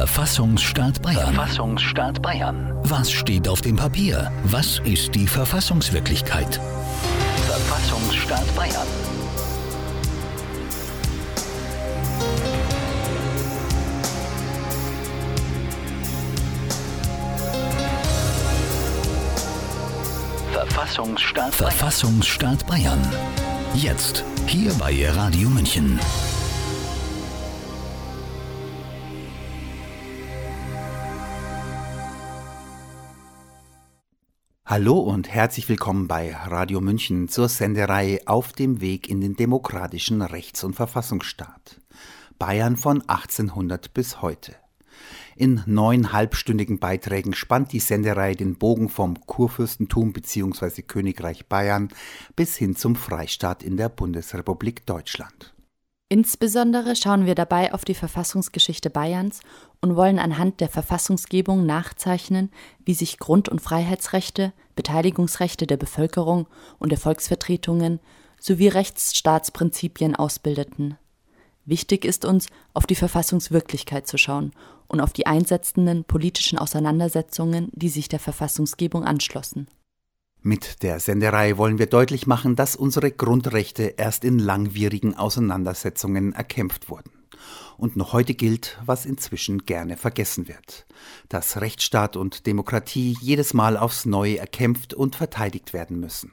Verfassungsstaat Bayern. Verfassungsstaat Bayern. Was steht auf dem Papier? Was ist die Verfassungswirklichkeit? Verfassungsstaat Bayern. Verfassungsstaat Bayern. Verfassungsstaat Bayern. Jetzt, hier bei Radio München. Hallo und herzlich willkommen bei Radio München zur Sendereihe Auf dem Weg in den demokratischen Rechts- und Verfassungsstaat. Bayern von 1800 bis heute. In neun halbstündigen Beiträgen spannt die Sendereihe den Bogen vom Kurfürstentum bzw. Königreich Bayern bis hin zum Freistaat in der Bundesrepublik Deutschland. Insbesondere schauen wir dabei auf die Verfassungsgeschichte Bayerns und wollen anhand der Verfassungsgebung nachzeichnen, wie sich Grund- und Freiheitsrechte, Beteiligungsrechte der Bevölkerung und der Volksvertretungen sowie Rechtsstaatsprinzipien ausbildeten. Wichtig ist uns, auf die Verfassungswirklichkeit zu schauen und auf die einsetzenden politischen Auseinandersetzungen, die sich der Verfassungsgebung anschlossen. Mit der Sendereihe wollen wir deutlich machen, dass unsere Grundrechte erst in langwierigen Auseinandersetzungen erkämpft wurden. Und noch heute gilt, was inzwischen gerne vergessen wird, dass Rechtsstaat und Demokratie jedes Mal aufs Neue erkämpft und verteidigt werden müssen.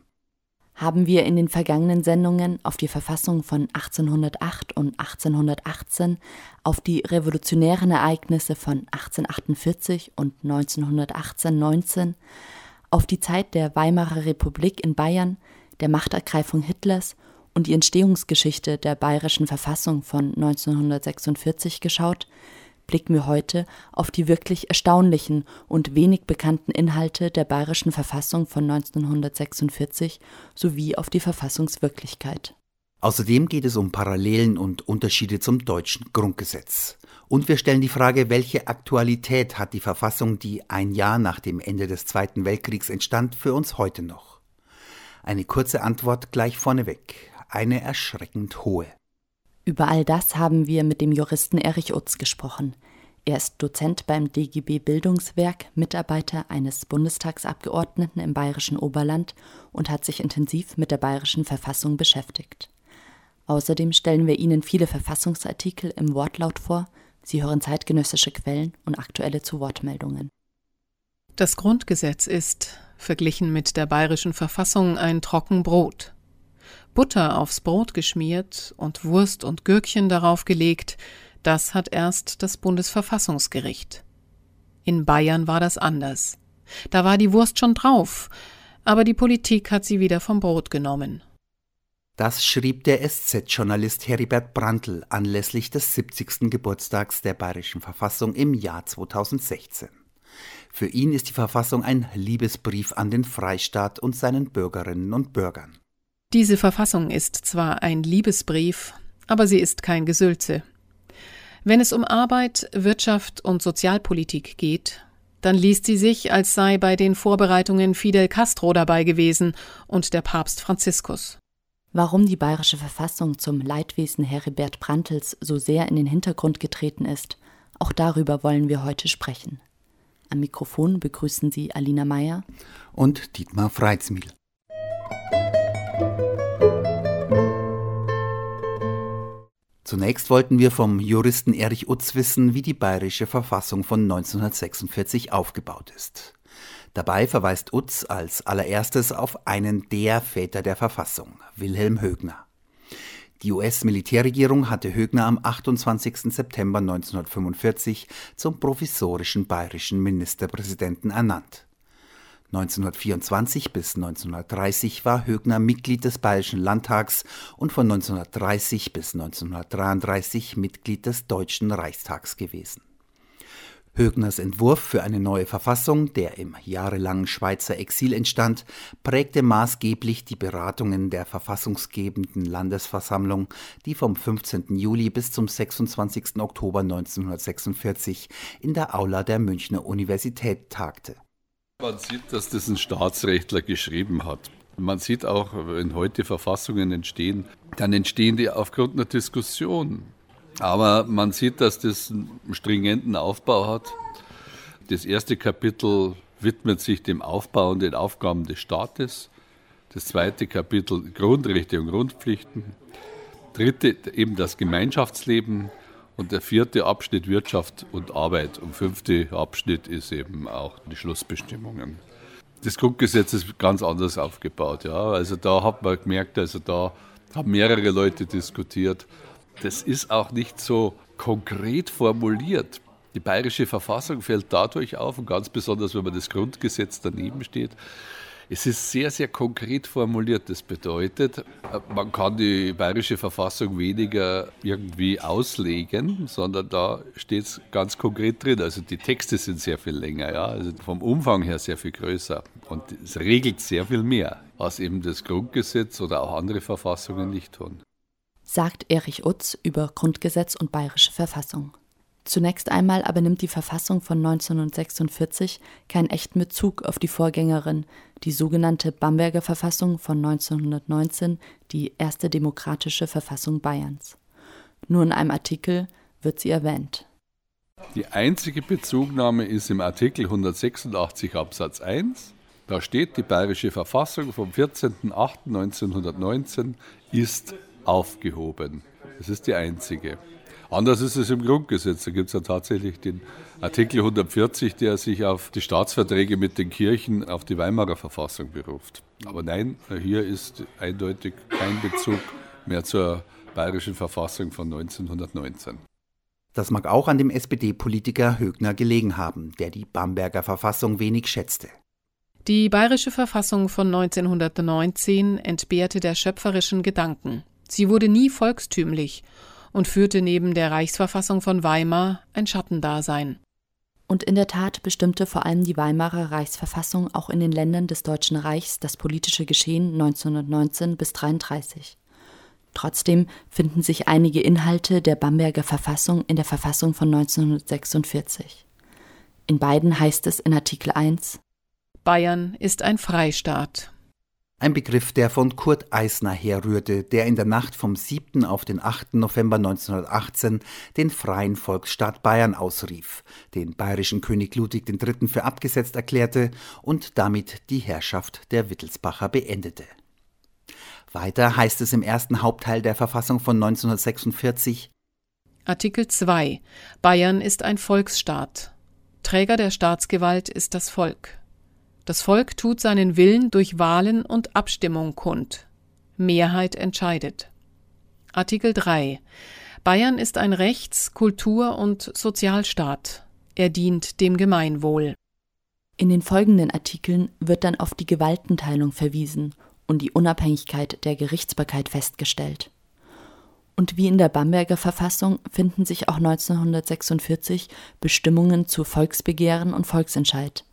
Haben wir in den vergangenen Sendungen auf die Verfassung von 1808 und 1818, auf die revolutionären Ereignisse von 1848 und 1918-19, auf die Zeit der Weimarer Republik in Bayern, der Machtergreifung Hitlers und die Entstehungsgeschichte der bayerischen Verfassung von 1946 geschaut, blicken wir heute auf die wirklich erstaunlichen und wenig bekannten Inhalte der bayerischen Verfassung von 1946 sowie auf die Verfassungswirklichkeit. Außerdem geht es um Parallelen und Unterschiede zum deutschen Grundgesetz. Und wir stellen die Frage, welche Aktualität hat die Verfassung, die ein Jahr nach dem Ende des Zweiten Weltkriegs entstand, für uns heute noch? Eine kurze Antwort gleich vorneweg, eine erschreckend hohe. Über all das haben wir mit dem Juristen Erich Utz gesprochen. Er ist Dozent beim DGB Bildungswerk, Mitarbeiter eines Bundestagsabgeordneten im bayerischen Oberland und hat sich intensiv mit der bayerischen Verfassung beschäftigt. Außerdem stellen wir Ihnen viele Verfassungsartikel im Wortlaut vor, Sie hören zeitgenössische Quellen und aktuelle Zuwortmeldungen. Das Grundgesetz ist, verglichen mit der bayerischen Verfassung, ein Trockenbrot. Butter aufs Brot geschmiert und Wurst und Gürkchen darauf gelegt, das hat erst das Bundesverfassungsgericht. In Bayern war das anders. Da war die Wurst schon drauf, aber die Politik hat sie wieder vom Brot genommen. Das schrieb der SZ-Journalist Heribert Brandl anlässlich des 70. Geburtstags der Bayerischen Verfassung im Jahr 2016. Für ihn ist die Verfassung ein Liebesbrief an den Freistaat und seinen Bürgerinnen und Bürgern. Diese Verfassung ist zwar ein Liebesbrief, aber sie ist kein Gesülze. Wenn es um Arbeit, Wirtschaft und Sozialpolitik geht, dann liest sie sich, als sei bei den Vorbereitungen Fidel Castro dabei gewesen und der Papst Franziskus. Warum die bayerische Verfassung zum Leidwesen Heribert Brandtels so sehr in den Hintergrund getreten ist, auch darüber wollen wir heute sprechen. Am Mikrofon begrüßen Sie Alina Meyer und Dietmar Freizmiel. Zunächst wollten wir vom Juristen Erich Utz wissen, wie die bayerische Verfassung von 1946 aufgebaut ist. Dabei verweist Utz als allererstes auf einen der Väter der Verfassung, Wilhelm Högner. Die US-Militärregierung hatte Högner am 28. September 1945 zum provisorischen bayerischen Ministerpräsidenten ernannt. 1924 bis 1930 war Högner Mitglied des Bayerischen Landtags und von 1930 bis 1933 Mitglied des Deutschen Reichstags gewesen. Högners Entwurf für eine neue Verfassung, der im jahrelangen Schweizer Exil entstand, prägte maßgeblich die Beratungen der verfassungsgebenden Landesversammlung, die vom 15. Juli bis zum 26. Oktober 1946 in der Aula der Münchner Universität tagte. Man sieht, dass das ein Staatsrechtler geschrieben hat. Man sieht auch, wenn heute Verfassungen entstehen, dann entstehen die aufgrund einer Diskussion. Aber man sieht, dass das einen stringenten Aufbau hat. Das erste Kapitel widmet sich dem Aufbau und den Aufgaben des Staates. Das zweite Kapitel Grundrechte und Grundpflichten. Dritte eben das Gemeinschaftsleben. Und der vierte Abschnitt Wirtschaft und Arbeit. Und fünfte Abschnitt ist eben auch die Schlussbestimmungen. Das Grundgesetz ist ganz anders aufgebaut. Ja. Also da hat man gemerkt, also da haben mehrere Leute diskutiert. Das ist auch nicht so konkret formuliert. Die bayerische Verfassung fällt dadurch auf und ganz besonders, wenn man das Grundgesetz daneben steht. Es ist sehr, sehr konkret formuliert. Das bedeutet, man kann die bayerische Verfassung weniger irgendwie auslegen, sondern da steht es ganz konkret drin. Also die Texte sind sehr viel länger, ja? also vom Umfang her sehr viel größer. Und es regelt sehr viel mehr, was eben das Grundgesetz oder auch andere Verfassungen nicht tun. Sagt Erich Utz über Grundgesetz und bayerische Verfassung. Zunächst einmal aber nimmt die Verfassung von 1946 keinen echten Bezug auf die Vorgängerin, die sogenannte Bamberger Verfassung von 1919, die erste demokratische Verfassung Bayerns. Nur in einem Artikel wird sie erwähnt. Die einzige Bezugnahme ist im Artikel 186 Absatz 1. Da steht, die bayerische Verfassung vom 14.08.1919 ist aufgehoben. Das ist die einzige. Anders ist es im Grundgesetz. Da gibt es ja tatsächlich den Artikel 140, der sich auf die Staatsverträge mit den Kirchen, auf die Weimarer Verfassung beruft. Aber nein, hier ist eindeutig kein Bezug mehr zur bayerischen Verfassung von 1919. Das mag auch an dem SPD-Politiker Högner gelegen haben, der die Bamberger Verfassung wenig schätzte. Die bayerische Verfassung von 1919 entbehrte der schöpferischen Gedanken. Sie wurde nie volkstümlich und führte neben der Reichsverfassung von Weimar ein Schattendasein. Und in der Tat bestimmte vor allem die Weimarer Reichsverfassung auch in den Ländern des Deutschen Reichs das politische Geschehen 1919 bis 1933. Trotzdem finden sich einige Inhalte der Bamberger Verfassung in der Verfassung von 1946. In beiden heißt es in Artikel 1 Bayern ist ein Freistaat. Ein Begriff, der von Kurt Eisner herrührte, der in der Nacht vom 7. auf den 8. November 1918 den freien Volksstaat Bayern ausrief, den bayerischen König Ludwig III. für abgesetzt erklärte und damit die Herrschaft der Wittelsbacher beendete. Weiter heißt es im ersten Hauptteil der Verfassung von 1946 Artikel 2 Bayern ist ein Volksstaat. Träger der Staatsgewalt ist das Volk. Das Volk tut seinen Willen durch Wahlen und Abstimmung kund. Mehrheit entscheidet. Artikel 3. Bayern ist ein Rechts-, Kultur- und Sozialstaat. Er dient dem Gemeinwohl. In den folgenden Artikeln wird dann auf die Gewaltenteilung verwiesen und die Unabhängigkeit der Gerichtsbarkeit festgestellt. Und wie in der Bamberger Verfassung finden sich auch 1946 Bestimmungen zu Volksbegehren und Volksentscheid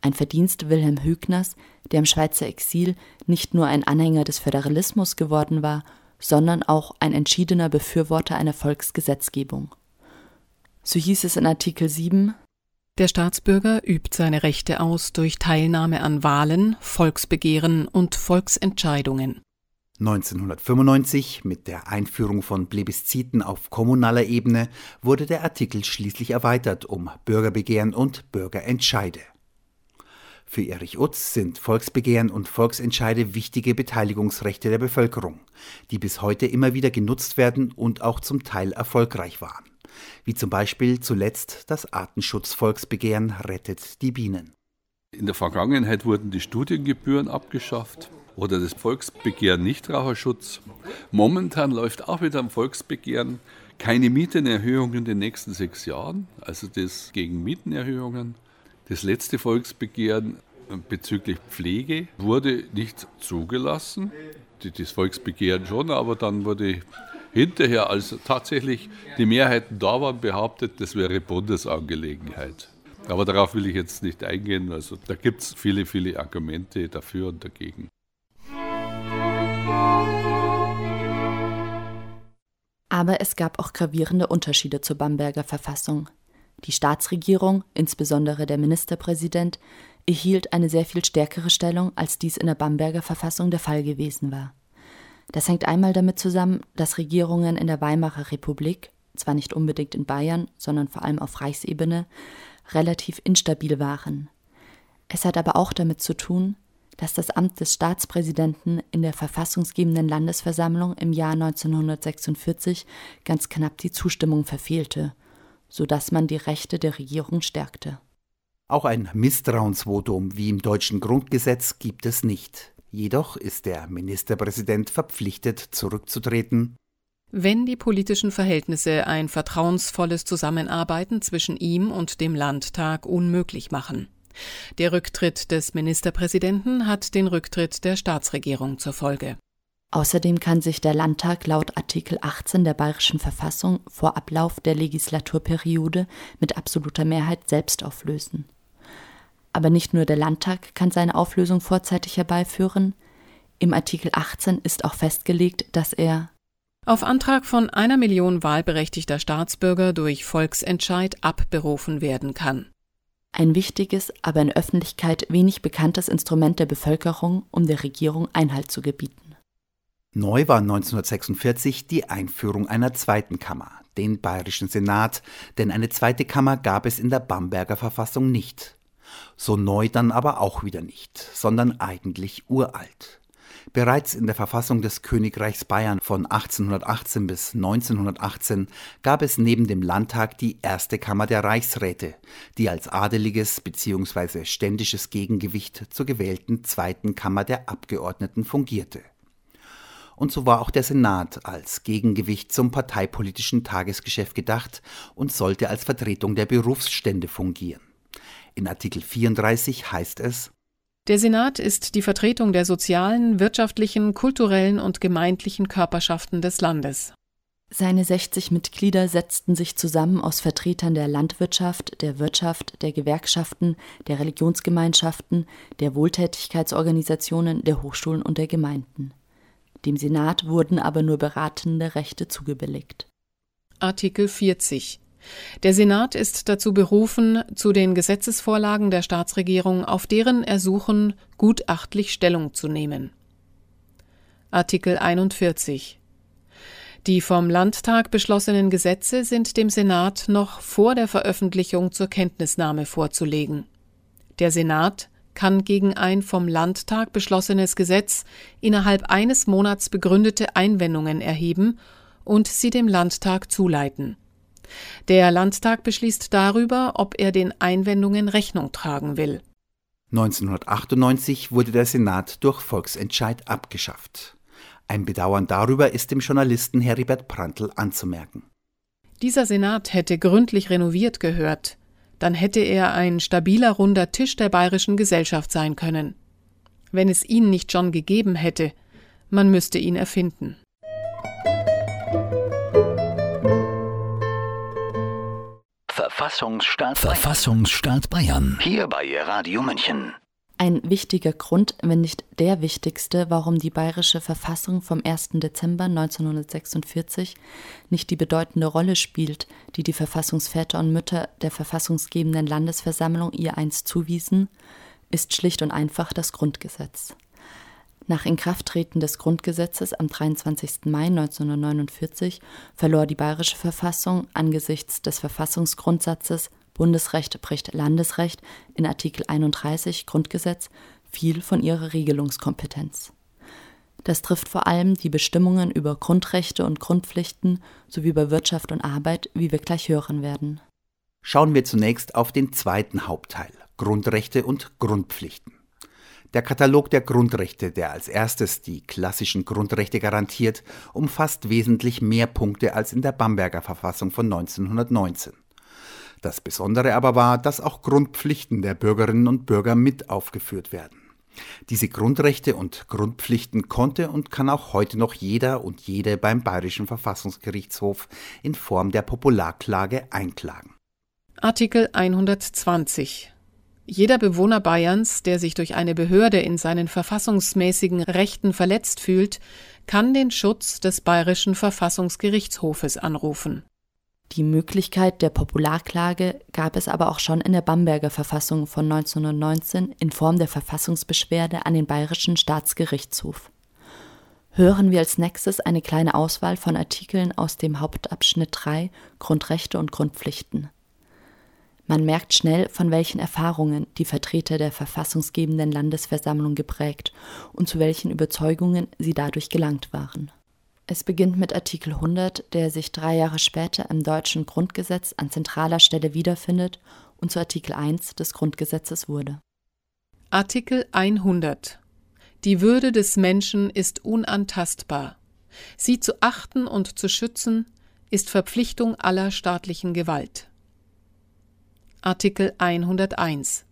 ein Verdienst Wilhelm Hügners, der im Schweizer Exil nicht nur ein Anhänger des Föderalismus geworden war, sondern auch ein entschiedener Befürworter einer Volksgesetzgebung. So hieß es in Artikel 7 Der Staatsbürger übt seine Rechte aus durch Teilnahme an Wahlen, Volksbegehren und Volksentscheidungen. 1995, mit der Einführung von Plebisziten auf kommunaler Ebene, wurde der Artikel schließlich erweitert um Bürgerbegehren und Bürgerentscheide. Für Erich Utz sind Volksbegehren und Volksentscheide wichtige Beteiligungsrechte der Bevölkerung, die bis heute immer wieder genutzt werden und auch zum Teil erfolgreich waren. Wie zum Beispiel zuletzt das Artenschutzvolksbegehren Rettet die Bienen. In der Vergangenheit wurden die Studiengebühren abgeschafft oder das Volksbegehren Nichtraucherschutz. Momentan läuft auch wieder am Volksbegehren keine Mietenerhöhung in den nächsten sechs Jahren, also das gegen Mietenerhöhungen. Das letzte Volksbegehren bezüglich Pflege wurde nicht zugelassen. Das Volksbegehren schon, aber dann wurde hinterher, als tatsächlich die Mehrheiten da waren, behauptet, das wäre Bundesangelegenheit. Aber darauf will ich jetzt nicht eingehen. Also da gibt es viele, viele Argumente dafür und dagegen. Aber es gab auch gravierende Unterschiede zur Bamberger Verfassung. Die Staatsregierung, insbesondere der Ministerpräsident, erhielt eine sehr viel stärkere Stellung, als dies in der Bamberger Verfassung der Fall gewesen war. Das hängt einmal damit zusammen, dass Regierungen in der Weimarer Republik, zwar nicht unbedingt in Bayern, sondern vor allem auf Reichsebene, relativ instabil waren. Es hat aber auch damit zu tun, dass das Amt des Staatspräsidenten in der verfassungsgebenden Landesversammlung im Jahr 1946 ganz knapp die Zustimmung verfehlte, so dass man die Rechte der Regierung stärkte. Auch ein Misstrauensvotum wie im deutschen Grundgesetz gibt es nicht. Jedoch ist der Ministerpräsident verpflichtet, zurückzutreten, wenn die politischen Verhältnisse ein vertrauensvolles Zusammenarbeiten zwischen ihm und dem Landtag unmöglich machen. Der Rücktritt des Ministerpräsidenten hat den Rücktritt der Staatsregierung zur Folge. Außerdem kann sich der Landtag laut Artikel 18 der Bayerischen Verfassung vor Ablauf der Legislaturperiode mit absoluter Mehrheit selbst auflösen. Aber nicht nur der Landtag kann seine Auflösung vorzeitig herbeiführen. Im Artikel 18 ist auch festgelegt, dass er auf Antrag von einer Million wahlberechtigter Staatsbürger durch Volksentscheid abberufen werden kann ein wichtiges, aber in Öffentlichkeit wenig bekanntes Instrument der Bevölkerung, um der Regierung Einhalt zu gebieten. Neu war 1946 die Einführung einer zweiten Kammer, den Bayerischen Senat, denn eine zweite Kammer gab es in der Bamberger Verfassung nicht. So neu dann aber auch wieder nicht, sondern eigentlich uralt. Bereits in der Verfassung des Königreichs Bayern von 1818 bis 1918 gab es neben dem Landtag die erste Kammer der Reichsräte, die als adeliges bzw. ständisches Gegengewicht zur gewählten zweiten Kammer der Abgeordneten fungierte. Und so war auch der Senat als Gegengewicht zum parteipolitischen Tagesgeschäft gedacht und sollte als Vertretung der Berufsstände fungieren. In Artikel 34 heißt es der Senat ist die Vertretung der sozialen, wirtschaftlichen, kulturellen und gemeindlichen Körperschaften des Landes. Seine 60 Mitglieder setzten sich zusammen aus Vertretern der Landwirtschaft, der Wirtschaft, der Gewerkschaften, der Religionsgemeinschaften, der Wohltätigkeitsorganisationen, der Hochschulen und der Gemeinden. Dem Senat wurden aber nur beratende Rechte zugebilligt. Artikel 40 der Senat ist dazu berufen, zu den Gesetzesvorlagen der Staatsregierung auf deren Ersuchen gutachtlich Stellung zu nehmen. Artikel 41 Die vom Landtag beschlossenen Gesetze sind dem Senat noch vor der Veröffentlichung zur Kenntnisnahme vorzulegen. Der Senat kann gegen ein vom Landtag beschlossenes Gesetz innerhalb eines Monats begründete Einwendungen erheben und sie dem Landtag zuleiten der Landtag beschließt darüber, ob er den Einwendungen Rechnung tragen will. 1998 wurde der Senat durch Volksentscheid abgeschafft. Ein Bedauern darüber ist dem Journalisten Heribert Prantl anzumerken. Dieser Senat hätte gründlich renoviert gehört. Dann hätte er ein stabiler runder Tisch der bayerischen Gesellschaft sein können. Wenn es ihn nicht schon gegeben hätte, man müsste ihn erfinden. Verfassungsstaat Verfassungsstaat Bayern. Hier bei Radio München. Ein wichtiger Grund, wenn nicht der wichtigste, warum die bayerische Verfassung vom 1. Dezember 1946 nicht die bedeutende Rolle spielt, die die Verfassungsväter und Mütter der verfassungsgebenden Landesversammlung ihr einst zuwiesen, ist schlicht und einfach das Grundgesetz. Nach Inkrafttreten des Grundgesetzes am 23. Mai 1949 verlor die bayerische Verfassung angesichts des Verfassungsgrundsatzes Bundesrecht bricht Landesrecht in Artikel 31 Grundgesetz viel von ihrer Regelungskompetenz. Das trifft vor allem die Bestimmungen über Grundrechte und Grundpflichten sowie über Wirtschaft und Arbeit, wie wir gleich hören werden. Schauen wir zunächst auf den zweiten Hauptteil Grundrechte und Grundpflichten. Der Katalog der Grundrechte, der als erstes die klassischen Grundrechte garantiert, umfasst wesentlich mehr Punkte als in der Bamberger Verfassung von 1919. Das Besondere aber war, dass auch Grundpflichten der Bürgerinnen und Bürger mit aufgeführt werden. Diese Grundrechte und Grundpflichten konnte und kann auch heute noch jeder und jede beim Bayerischen Verfassungsgerichtshof in Form der Popularklage einklagen. Artikel 120 jeder Bewohner Bayerns, der sich durch eine Behörde in seinen verfassungsmäßigen Rechten verletzt fühlt, kann den Schutz des Bayerischen Verfassungsgerichtshofes anrufen. Die Möglichkeit der Popularklage gab es aber auch schon in der Bamberger Verfassung von 1919 in Form der Verfassungsbeschwerde an den Bayerischen Staatsgerichtshof. hören wir als nächstes eine kleine Auswahl von Artikeln aus dem Hauptabschnitt 3 Grundrechte und Grundpflichten. Man merkt schnell, von welchen Erfahrungen die Vertreter der verfassungsgebenden Landesversammlung geprägt und zu welchen Überzeugungen sie dadurch gelangt waren. Es beginnt mit Artikel 100, der sich drei Jahre später im deutschen Grundgesetz an zentraler Stelle wiederfindet und zu Artikel 1 des Grundgesetzes wurde. Artikel 100 Die Würde des Menschen ist unantastbar. Sie zu achten und zu schützen ist Verpflichtung aller staatlichen Gewalt. Artikel 101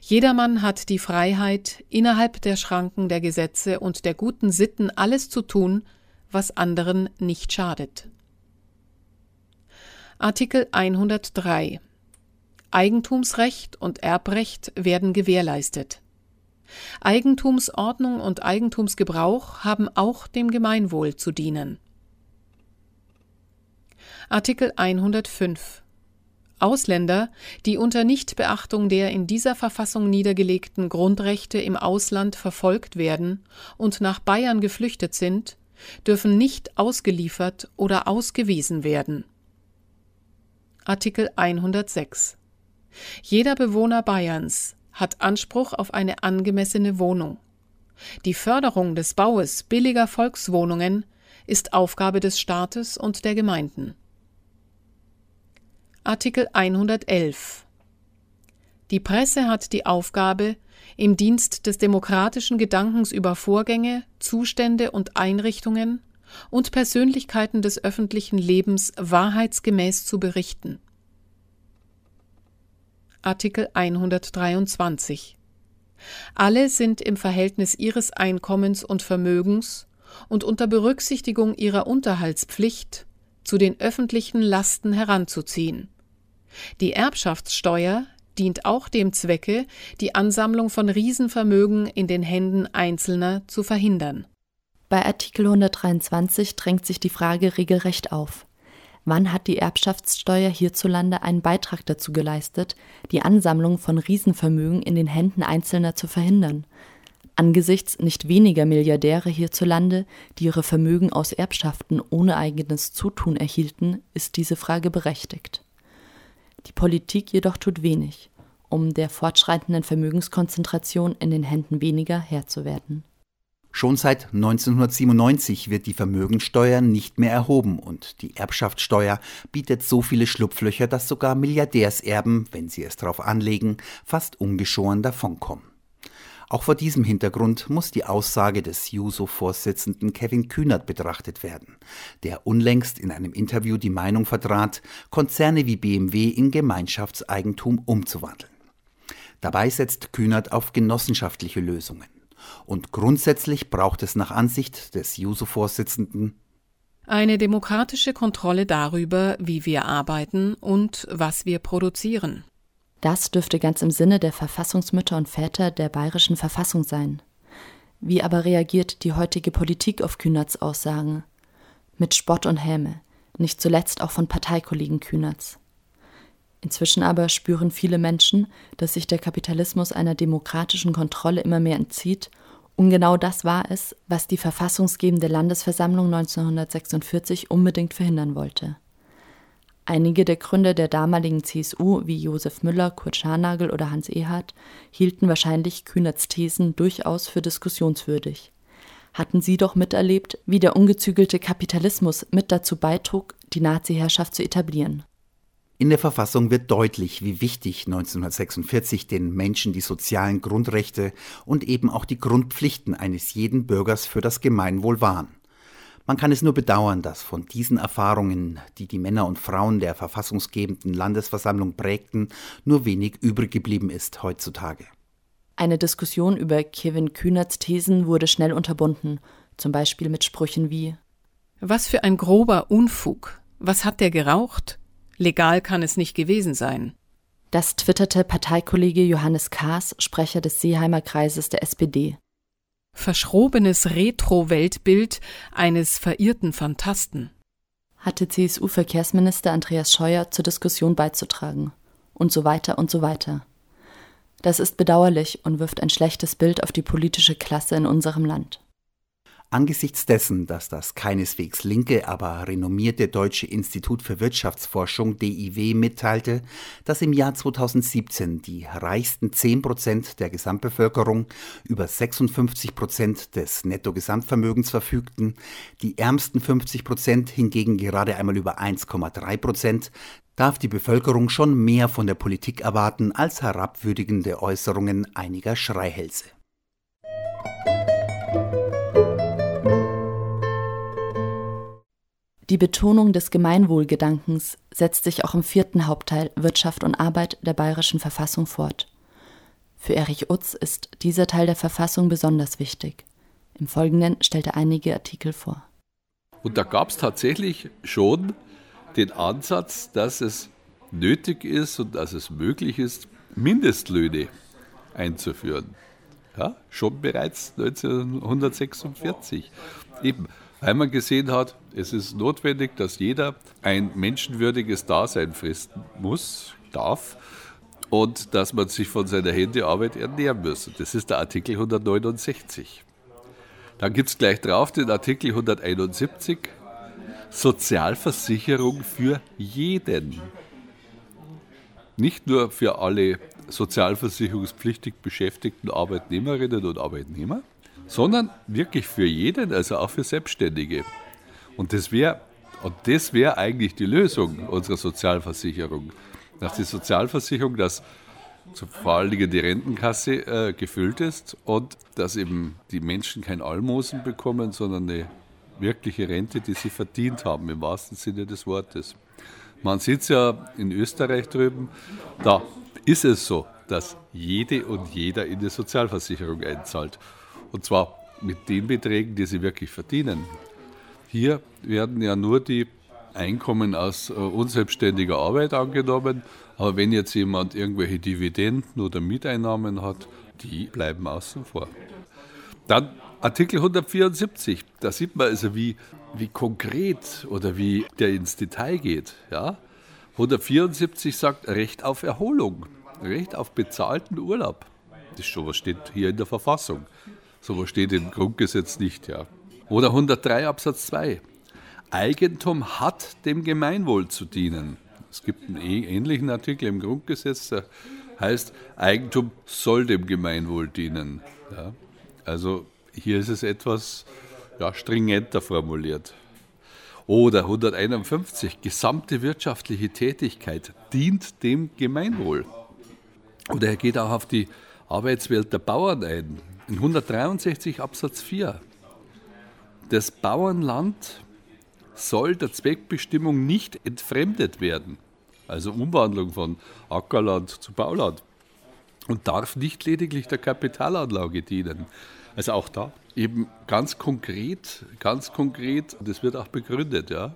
Jedermann hat die Freiheit, innerhalb der Schranken der Gesetze und der guten Sitten alles zu tun, was anderen nicht schadet. Artikel 103 Eigentumsrecht und Erbrecht werden gewährleistet. Eigentumsordnung und Eigentumsgebrauch haben auch dem Gemeinwohl zu dienen. Artikel 105 Ausländer, die unter Nichtbeachtung der in dieser Verfassung niedergelegten Grundrechte im Ausland verfolgt werden und nach Bayern geflüchtet sind, dürfen nicht ausgeliefert oder ausgewiesen werden. Artikel 106 Jeder Bewohner Bayerns hat Anspruch auf eine angemessene Wohnung. Die Förderung des Baues billiger Volkswohnungen ist Aufgabe des Staates und der Gemeinden. Artikel 111 Die Presse hat die Aufgabe, im Dienst des demokratischen Gedankens über Vorgänge, Zustände und Einrichtungen und Persönlichkeiten des öffentlichen Lebens wahrheitsgemäß zu berichten. Artikel 123 Alle sind im Verhältnis ihres Einkommens und Vermögens und unter Berücksichtigung ihrer Unterhaltspflicht zu den öffentlichen Lasten heranzuziehen. Die Erbschaftssteuer dient auch dem Zwecke, die Ansammlung von Riesenvermögen in den Händen Einzelner zu verhindern. Bei Artikel 123 drängt sich die Frage regelrecht auf. Wann hat die Erbschaftssteuer hierzulande einen Beitrag dazu geleistet, die Ansammlung von Riesenvermögen in den Händen Einzelner zu verhindern? Angesichts nicht weniger Milliardäre hierzulande, die ihre Vermögen aus Erbschaften ohne eigenes Zutun erhielten, ist diese Frage berechtigt. Die Politik jedoch tut wenig, um der fortschreitenden Vermögenskonzentration in den Händen weniger Herr zu werden. Schon seit 1997 wird die Vermögensteuer nicht mehr erhoben und die Erbschaftssteuer bietet so viele Schlupflöcher, dass sogar Milliardärserben, wenn sie es darauf anlegen, fast ungeschoren davonkommen. Auch vor diesem Hintergrund muss die Aussage des Juso-Vorsitzenden Kevin Kühnert betrachtet werden, der unlängst in einem Interview die Meinung vertrat, Konzerne wie BMW in Gemeinschaftseigentum umzuwandeln. Dabei setzt Kühnert auf genossenschaftliche Lösungen. Und grundsätzlich braucht es nach Ansicht des Juso-Vorsitzenden eine demokratische Kontrolle darüber, wie wir arbeiten und was wir produzieren. Das dürfte ganz im Sinne der Verfassungsmütter und Väter der bayerischen Verfassung sein. Wie aber reagiert die heutige Politik auf Kühnerts Aussagen? Mit Spott und Häme, nicht zuletzt auch von Parteikollegen Kühnerts. Inzwischen aber spüren viele Menschen, dass sich der Kapitalismus einer demokratischen Kontrolle immer mehr entzieht, und genau das war es, was die verfassungsgebende Landesversammlung 1946 unbedingt verhindern wollte. Einige der Gründer der damaligen CSU, wie Josef Müller, Kurt Scharnagel oder Hans Ehard, hielten wahrscheinlich Kühnerts Thesen durchaus für diskussionswürdig. Hatten sie doch miterlebt, wie der ungezügelte Kapitalismus mit dazu beitrug, die Nazi-Herrschaft zu etablieren. In der Verfassung wird deutlich, wie wichtig 1946 den Menschen die sozialen Grundrechte und eben auch die Grundpflichten eines jeden Bürgers für das Gemeinwohl waren. Man kann es nur bedauern, dass von diesen Erfahrungen, die die Männer und Frauen der verfassungsgebenden Landesversammlung prägten, nur wenig übrig geblieben ist heutzutage. Eine Diskussion über Kevin Kühnerts Thesen wurde schnell unterbunden, zum Beispiel mit Sprüchen wie Was für ein grober Unfug. Was hat der geraucht? Legal kann es nicht gewesen sein. Das twitterte Parteikollege Johannes Kaas, Sprecher des Seeheimer Kreises der SPD verschrobenes Retro-Weltbild eines verirrten Phantasten. Hatte CSU-Verkehrsminister Andreas Scheuer zur Diskussion beizutragen. Und so weiter und so weiter. Das ist bedauerlich und wirft ein schlechtes Bild auf die politische Klasse in unserem Land. Angesichts dessen, dass das keineswegs linke, aber renommierte Deutsche Institut für Wirtschaftsforschung DIW mitteilte, dass im Jahr 2017 die reichsten 10 Prozent der Gesamtbevölkerung über 56 Prozent des Nettogesamtvermögens verfügten, die ärmsten 50 Prozent hingegen gerade einmal über 1,3 Prozent, darf die Bevölkerung schon mehr von der Politik erwarten als herabwürdigende Äußerungen einiger Schreihälse. Die Betonung des Gemeinwohlgedankens setzt sich auch im vierten Hauptteil Wirtschaft und Arbeit der bayerischen Verfassung fort. Für Erich Utz ist dieser Teil der Verfassung besonders wichtig. Im Folgenden stellt er einige Artikel vor. Und da gab es tatsächlich schon den Ansatz, dass es nötig ist und dass es möglich ist, Mindestlöhne einzuführen. Ja, schon bereits 1946. Eben, weil man gesehen hat, es ist notwendig, dass jeder ein menschenwürdiges Dasein fristen muss, darf und dass man sich von seiner Händearbeit ernähren muss. Das ist der Artikel 169. Dann gibt es gleich drauf den Artikel 171, Sozialversicherung für jeden. Nicht nur für alle sozialversicherungspflichtig beschäftigten Arbeitnehmerinnen und Arbeitnehmer, sondern wirklich für jeden, also auch für Selbstständige. Und das wäre und eigentlich die Lösung unserer Sozialversicherung. Dass die Sozialversicherung, dass vor allen Dingen die Rentenkasse äh, gefüllt ist und dass eben die Menschen kein Almosen bekommen, sondern eine wirkliche Rente, die sie verdient haben, im wahrsten Sinne des Wortes. Man sieht es ja in Österreich drüben, da ist es so, dass jede und jeder in die Sozialversicherung einzahlt. Und zwar mit den Beträgen, die sie wirklich verdienen. Hier werden ja nur die Einkommen aus äh, unselbstständiger Arbeit angenommen. Aber wenn jetzt jemand irgendwelche Dividenden oder Mieteinnahmen hat, die bleiben außen vor. Dann Artikel 174, da sieht man also, wie, wie konkret oder wie der ins Detail geht. Ja? 174 sagt Recht auf Erholung, Recht auf bezahlten Urlaub. Das ist schon was steht hier in der Verfassung. So steht im Grundgesetz nicht, ja. Oder 103 Absatz 2. Eigentum hat dem Gemeinwohl zu dienen. Es gibt einen ähnlichen Artikel im Grundgesetz, der heißt, Eigentum soll dem Gemeinwohl dienen. Ja. Also hier ist es etwas ja, stringenter formuliert. Oder 151, gesamte wirtschaftliche Tätigkeit dient dem Gemeinwohl. Oder er geht auch auf die Arbeitswelt der Bauern ein. In 163 Absatz 4. Das Bauernland soll der Zweckbestimmung nicht entfremdet werden, also Umwandlung von Ackerland zu Bauland, und darf nicht lediglich der Kapitalanlage dienen. Also auch da eben ganz konkret, ganz konkret, und das wird auch begründet, ja.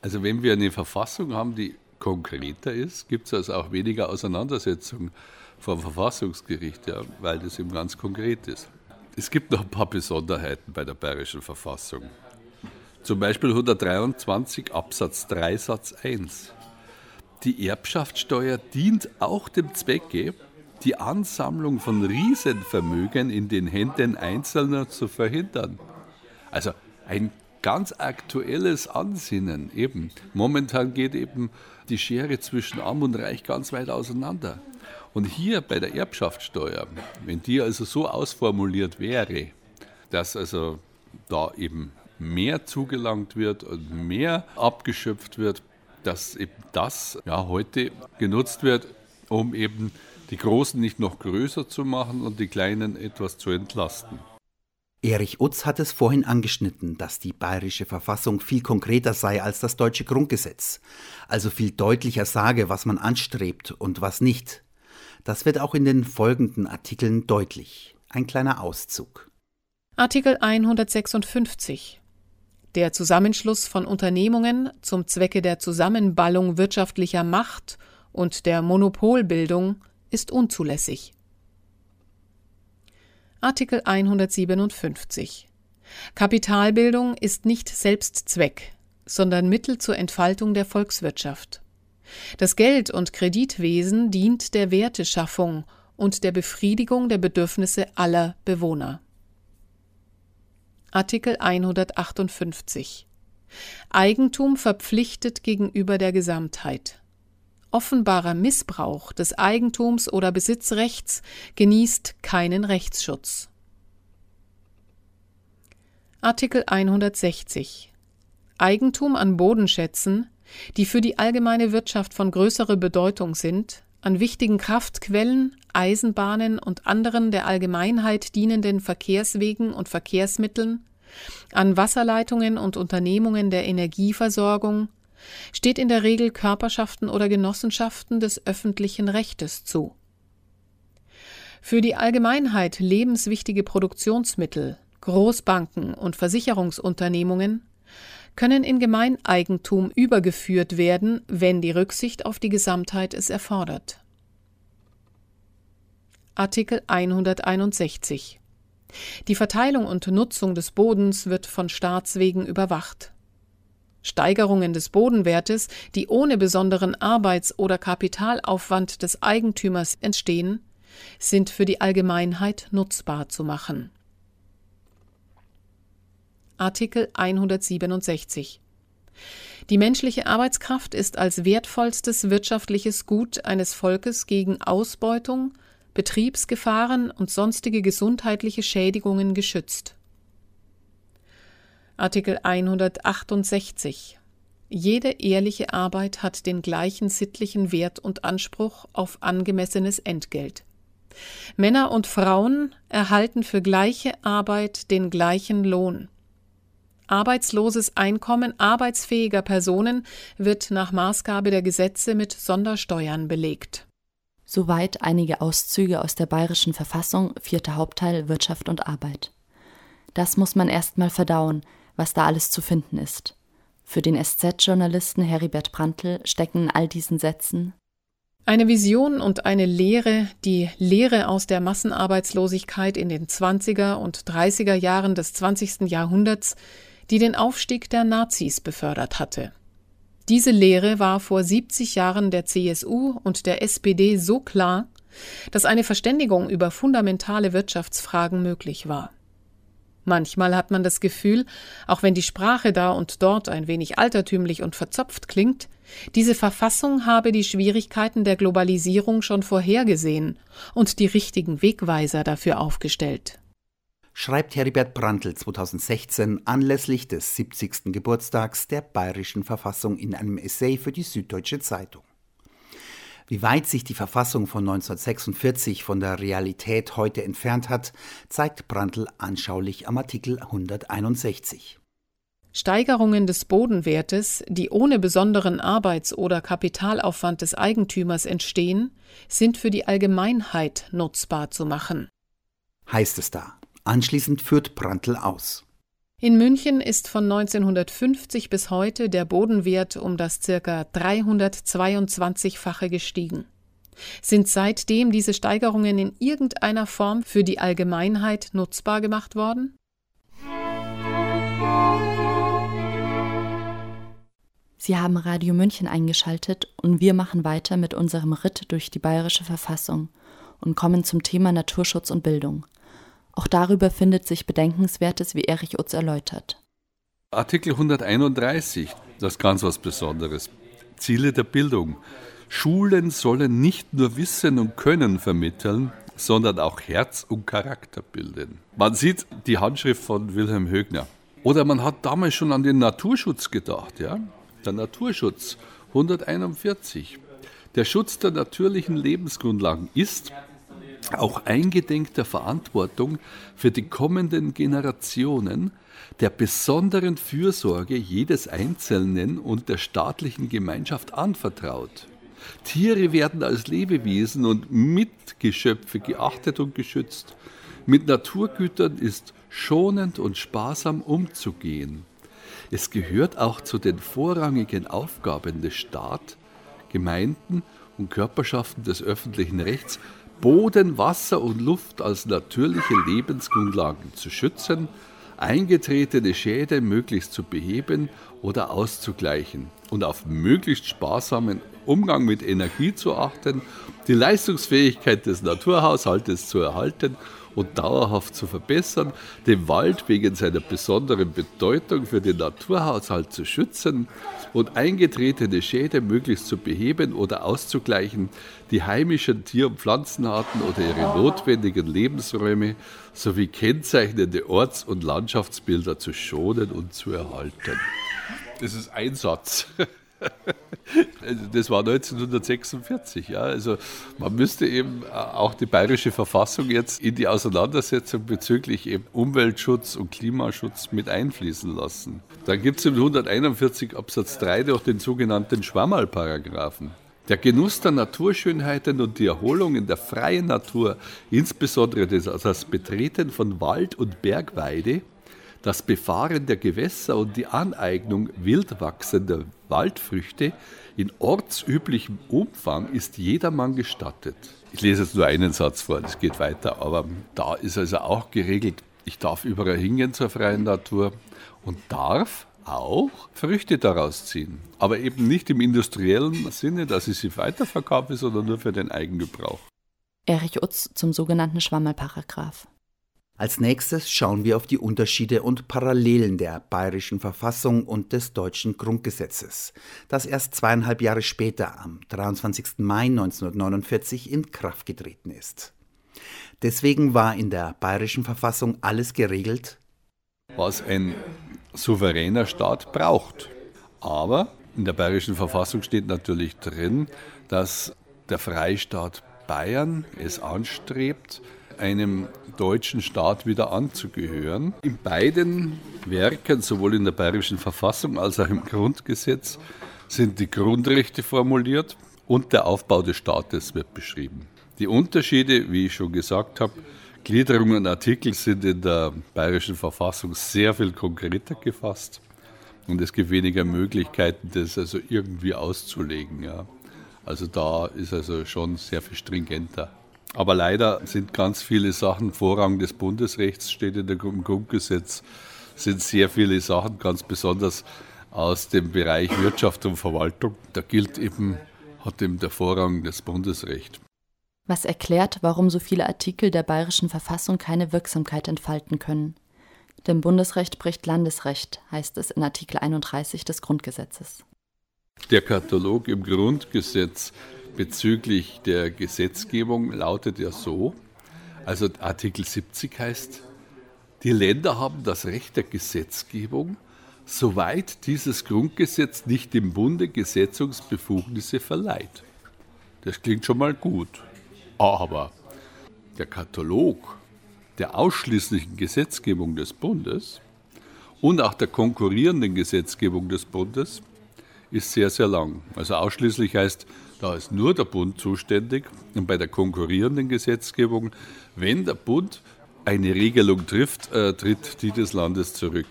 Also wenn wir eine Verfassung haben, die konkreter ist, gibt es also auch weniger Auseinandersetzung vom Verfassungsgericht, ja, weil das eben ganz konkret ist. Es gibt noch ein paar Besonderheiten bei der bayerischen Verfassung. Zum Beispiel 123 Absatz 3 Satz 1. Die Erbschaftssteuer dient auch dem Zwecke, die Ansammlung von Riesenvermögen in den Händen Einzelner zu verhindern. Also ein ganz aktuelles Ansinnen eben. Momentan geht eben die Schere zwischen Arm und Reich ganz weit auseinander. Und hier bei der Erbschaftssteuer, wenn die also so ausformuliert wäre, dass also da eben mehr zugelangt wird und mehr abgeschöpft wird, dass eben das ja heute genutzt wird, um eben die Großen nicht noch größer zu machen und die Kleinen etwas zu entlasten. Erich Utz hat es vorhin angeschnitten, dass die bayerische Verfassung viel konkreter sei als das deutsche Grundgesetz, also viel deutlicher sage, was man anstrebt und was nicht. Das wird auch in den folgenden Artikeln deutlich. Ein kleiner Auszug. Artikel 156 Der Zusammenschluss von Unternehmungen zum Zwecke der Zusammenballung wirtschaftlicher Macht und der Monopolbildung ist unzulässig. Artikel 157 Kapitalbildung ist nicht Selbstzweck, sondern Mittel zur Entfaltung der Volkswirtschaft. Das Geld- und Kreditwesen dient der Werteschaffung und der Befriedigung der Bedürfnisse aller Bewohner. Artikel 158 Eigentum verpflichtet gegenüber der Gesamtheit. Offenbarer Missbrauch des Eigentums oder Besitzrechts genießt keinen Rechtsschutz. Artikel 160 Eigentum an Bodenschätzen, die für die allgemeine Wirtschaft von größerer Bedeutung sind, an wichtigen Kraftquellen, Eisenbahnen und anderen der Allgemeinheit dienenden Verkehrswegen und Verkehrsmitteln, an Wasserleitungen und Unternehmungen der Energieversorgung, steht in der Regel Körperschaften oder Genossenschaften des öffentlichen Rechtes zu. Für die Allgemeinheit lebenswichtige Produktionsmittel, Großbanken und Versicherungsunternehmungen können in Gemeineigentum übergeführt werden, wenn die Rücksicht auf die Gesamtheit es erfordert. Artikel 161 Die Verteilung und Nutzung des Bodens wird von Staatswegen überwacht. Steigerungen des Bodenwertes, die ohne besonderen Arbeits- oder Kapitalaufwand des Eigentümers entstehen, sind für die Allgemeinheit nutzbar zu machen. Artikel 167. Die menschliche Arbeitskraft ist als wertvollstes wirtschaftliches Gut eines Volkes gegen Ausbeutung, Betriebsgefahren und sonstige gesundheitliche Schädigungen geschützt. Artikel 168. Jede ehrliche Arbeit hat den gleichen sittlichen Wert und Anspruch auf angemessenes Entgelt. Männer und Frauen erhalten für gleiche Arbeit den gleichen Lohn. Arbeitsloses Einkommen arbeitsfähiger Personen wird nach Maßgabe der Gesetze mit Sondersteuern belegt. Soweit einige Auszüge aus der bayerischen Verfassung, vierter Hauptteil Wirtschaft und Arbeit. Das muss man erstmal verdauen, was da alles zu finden ist. Für den SZ-Journalisten Heribert Prantl stecken in all diesen Sätzen eine Vision und eine Lehre, die Lehre aus der Massenarbeitslosigkeit in den 20er und 30er Jahren des 20. Jahrhunderts, die den Aufstieg der Nazis befördert hatte. Diese Lehre war vor 70 Jahren der CSU und der SPD so klar, dass eine Verständigung über fundamentale Wirtschaftsfragen möglich war. Manchmal hat man das Gefühl, auch wenn die Sprache da und dort ein wenig altertümlich und verzopft klingt, diese Verfassung habe die Schwierigkeiten der Globalisierung schon vorhergesehen und die richtigen Wegweiser dafür aufgestellt schreibt Heribert Brandl 2016 anlässlich des 70. Geburtstags der bayerischen Verfassung in einem Essay für die Süddeutsche Zeitung. Wie weit sich die Verfassung von 1946 von der Realität heute entfernt hat, zeigt Brandl anschaulich am Artikel 161. Steigerungen des Bodenwertes, die ohne besonderen Arbeits- oder Kapitalaufwand des Eigentümers entstehen, sind für die Allgemeinheit nutzbar zu machen. Heißt es da. Anschließend führt Prantl aus. In München ist von 1950 bis heute der Bodenwert um das ca. 322-fache gestiegen. Sind seitdem diese Steigerungen in irgendeiner Form für die Allgemeinheit nutzbar gemacht worden? Sie haben Radio München eingeschaltet und wir machen weiter mit unserem Ritt durch die bayerische Verfassung und kommen zum Thema Naturschutz und Bildung. Auch darüber findet sich Bedenkenswertes, wie Erich Utz erläutert. Artikel 131, das ist ganz was Besonderes. Ziele der Bildung. Schulen sollen nicht nur Wissen und Können vermitteln, sondern auch Herz und Charakter bilden. Man sieht die Handschrift von Wilhelm Högner. Oder man hat damals schon an den Naturschutz gedacht. Ja? Der Naturschutz 141. Der Schutz der natürlichen Lebensgrundlagen ist auch eingedenk der Verantwortung für die kommenden Generationen, der besonderen Fürsorge jedes Einzelnen und der staatlichen Gemeinschaft anvertraut. Tiere werden als Lebewesen und Mitgeschöpfe geachtet und geschützt. Mit Naturgütern ist schonend und sparsam umzugehen. Es gehört auch zu den vorrangigen Aufgaben des Staates, Gemeinden und Körperschaften des öffentlichen Rechts, Boden, Wasser und Luft als natürliche Lebensgrundlagen zu schützen, eingetretene Schäden möglichst zu beheben oder auszugleichen und auf möglichst sparsamen Umgang mit Energie zu achten, die Leistungsfähigkeit des Naturhaushaltes zu erhalten und dauerhaft zu verbessern, den Wald wegen seiner besonderen Bedeutung für den Naturhaushalt zu schützen und eingetretene Schäden möglichst zu beheben oder auszugleichen, die heimischen Tier- und Pflanzenarten oder ihre notwendigen Lebensräume sowie kennzeichnende Orts- und Landschaftsbilder zu schonen und zu erhalten. Das ist ein Satz. Also das war 1946. Ja. Also man müsste eben auch die bayerische Verfassung jetzt in die Auseinandersetzung bezüglich eben Umweltschutz und Klimaschutz mit einfließen lassen. Dann gibt es im 141 Absatz 3 noch den sogenannten Schwammerl-Paragraphen. Der Genuss der Naturschönheiten und die Erholung in der freien Natur, insbesondere das, das Betreten von Wald und Bergweide, das Befahren der Gewässer und die Aneignung wild wachsender Waldfrüchte in ortsüblichem Umfang ist jedermann gestattet. Ich lese jetzt nur einen Satz vor, das geht weiter, aber da ist also auch geregelt, ich darf überall hingehen zur freien Natur und darf auch Früchte daraus ziehen. Aber eben nicht im industriellen Sinne, dass ich sie weiterverkaufe, sondern nur für den Eigengebrauch. Erich Utz zum sogenannten Schwammerparagraph. Als nächstes schauen wir auf die Unterschiede und Parallelen der bayerischen Verfassung und des deutschen Grundgesetzes, das erst zweieinhalb Jahre später, am 23. Mai 1949, in Kraft getreten ist. Deswegen war in der bayerischen Verfassung alles geregelt, was ein souveräner Staat braucht. Aber in der bayerischen Verfassung steht natürlich drin, dass der Freistaat Bayern es anstrebt, einem deutschen Staat wieder anzugehören. In beiden Werken, sowohl in der bayerischen Verfassung als auch im Grundgesetz, sind die Grundrechte formuliert und der Aufbau des Staates wird beschrieben. Die Unterschiede, wie ich schon gesagt habe, Gliederungen und Artikel sind in der bayerischen Verfassung sehr viel konkreter gefasst und es gibt weniger Möglichkeiten, das also irgendwie auszulegen. Ja. Also da ist also schon sehr viel stringenter. Aber leider sind ganz viele Sachen Vorrang des Bundesrechts, steht in der, im Grundgesetz, sind sehr viele Sachen, ganz besonders aus dem Bereich Wirtschaft und Verwaltung. Da gilt eben, hat eben der Vorrang des Bundesrechts. Was erklärt, warum so viele Artikel der bayerischen Verfassung keine Wirksamkeit entfalten können. Denn Bundesrecht bricht Landesrecht, heißt es in Artikel 31 des Grundgesetzes. Der Katalog im Grundgesetz bezüglich der Gesetzgebung lautet ja so, also Artikel 70 heißt, die Länder haben das Recht der Gesetzgebung, soweit dieses Grundgesetz nicht dem Bunde Gesetzungsbefugnisse verleiht. Das klingt schon mal gut. Aber der Katalog der ausschließlichen Gesetzgebung des Bundes und auch der konkurrierenden Gesetzgebung des Bundes ist sehr, sehr lang. Also ausschließlich heißt, da ist nur der Bund zuständig und bei der konkurrierenden Gesetzgebung, wenn der Bund eine Regelung trifft, äh, tritt die des Landes zurück.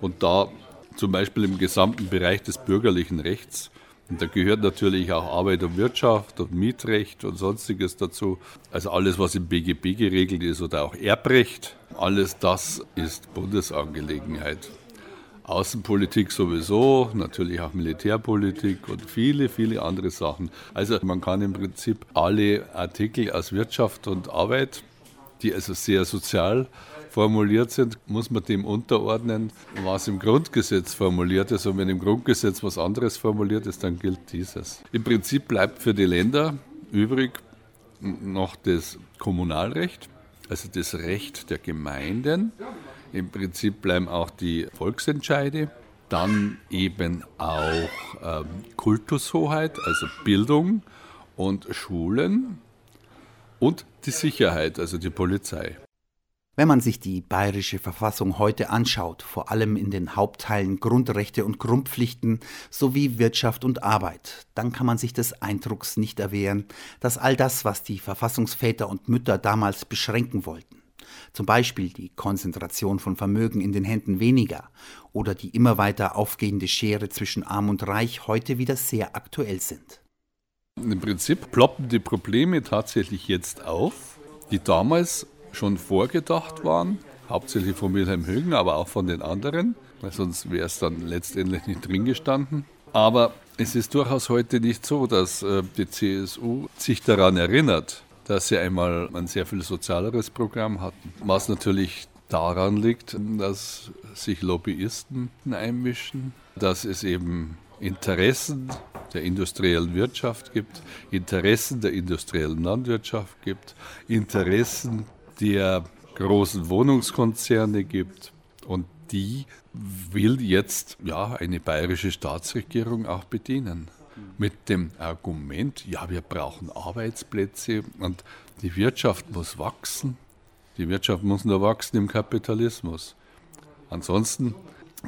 Und da zum Beispiel im gesamten Bereich des bürgerlichen Rechts, und da gehört natürlich auch Arbeit und Wirtschaft und Mietrecht und sonstiges dazu, also alles, was im BGB geregelt ist oder auch Erbrecht, alles das ist Bundesangelegenheit. Außenpolitik sowieso, natürlich auch Militärpolitik und viele, viele andere Sachen. Also man kann im Prinzip alle Artikel aus Wirtschaft und Arbeit, die also sehr sozial formuliert sind, muss man dem unterordnen, was im Grundgesetz formuliert ist. Und wenn im Grundgesetz was anderes formuliert ist, dann gilt dieses. Im Prinzip bleibt für die Länder übrig noch das Kommunalrecht, also das Recht der Gemeinden im Prinzip bleiben auch die Volksentscheide. Dann eben auch ähm, Kultushoheit, also Bildung und Schulen und die Sicherheit, also die Polizei. Wenn man sich die bayerische Verfassung heute anschaut, vor allem in den Hauptteilen Grundrechte und Grundpflichten sowie Wirtschaft und Arbeit, dann kann man sich des Eindrucks nicht erwehren, dass all das, was die Verfassungsväter und Mütter damals beschränken wollten, zum Beispiel die Konzentration von Vermögen in den Händen weniger oder die immer weiter aufgehende Schere zwischen Arm und Reich heute wieder sehr aktuell sind. Im Prinzip ploppen die Probleme tatsächlich jetzt auf, die damals schon vorgedacht waren, hauptsächlich von Wilhelm Högen, aber auch von den anderen, weil sonst wäre es dann letztendlich nicht drin gestanden. Aber Es ist durchaus heute nicht so, dass äh, die CSU sich daran erinnert, dass sie einmal ein sehr viel sozialeres Programm hatten. Was natürlich daran liegt, dass sich Lobbyisten einmischen, dass es eben Interessen der industriellen Wirtschaft gibt, Interessen der industriellen Landwirtschaft gibt, Interessen der großen Wohnungskonzerne gibt und die will jetzt ja eine bayerische Staatsregierung auch bedienen. Mit dem Argument, ja, wir brauchen Arbeitsplätze und die Wirtschaft muss wachsen. Die Wirtschaft muss nur wachsen im Kapitalismus. Ansonsten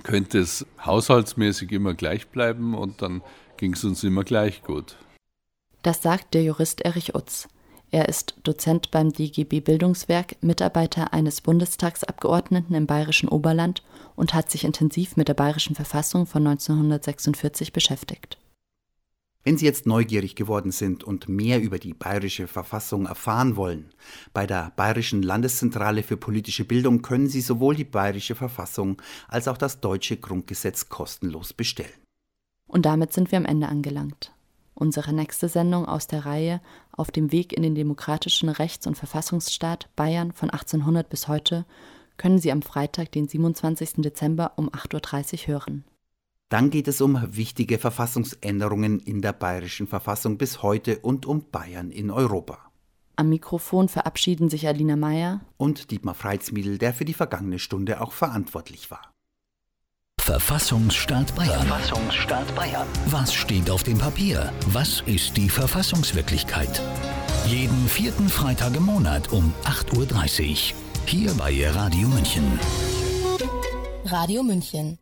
könnte es haushaltsmäßig immer gleich bleiben und dann ging es uns immer gleich gut. Das sagt der Jurist Erich Utz. Er ist Dozent beim DGB Bildungswerk, Mitarbeiter eines Bundestagsabgeordneten im bayerischen Oberland und hat sich intensiv mit der bayerischen Verfassung von 1946 beschäftigt. Wenn Sie jetzt neugierig geworden sind und mehr über die bayerische Verfassung erfahren wollen, bei der Bayerischen Landeszentrale für politische Bildung können Sie sowohl die bayerische Verfassung als auch das deutsche Grundgesetz kostenlos bestellen. Und damit sind wir am Ende angelangt. Unsere nächste Sendung aus der Reihe Auf dem Weg in den demokratischen Rechts- und Verfassungsstaat Bayern von 1800 bis heute können Sie am Freitag, den 27. Dezember um 8.30 Uhr hören. Dann geht es um wichtige Verfassungsänderungen in der bayerischen Verfassung bis heute und um Bayern in Europa. Am Mikrofon verabschieden sich Alina Meyer und Dietmar Freitsmiedl, der für die vergangene Stunde auch verantwortlich war. Verfassungsstaat Bayern. Verfassungsstaat Bayern. Was steht auf dem Papier? Was ist die Verfassungswirklichkeit? Jeden vierten Freitag im Monat um 8.30 Uhr. Hier bei Radio München. Radio München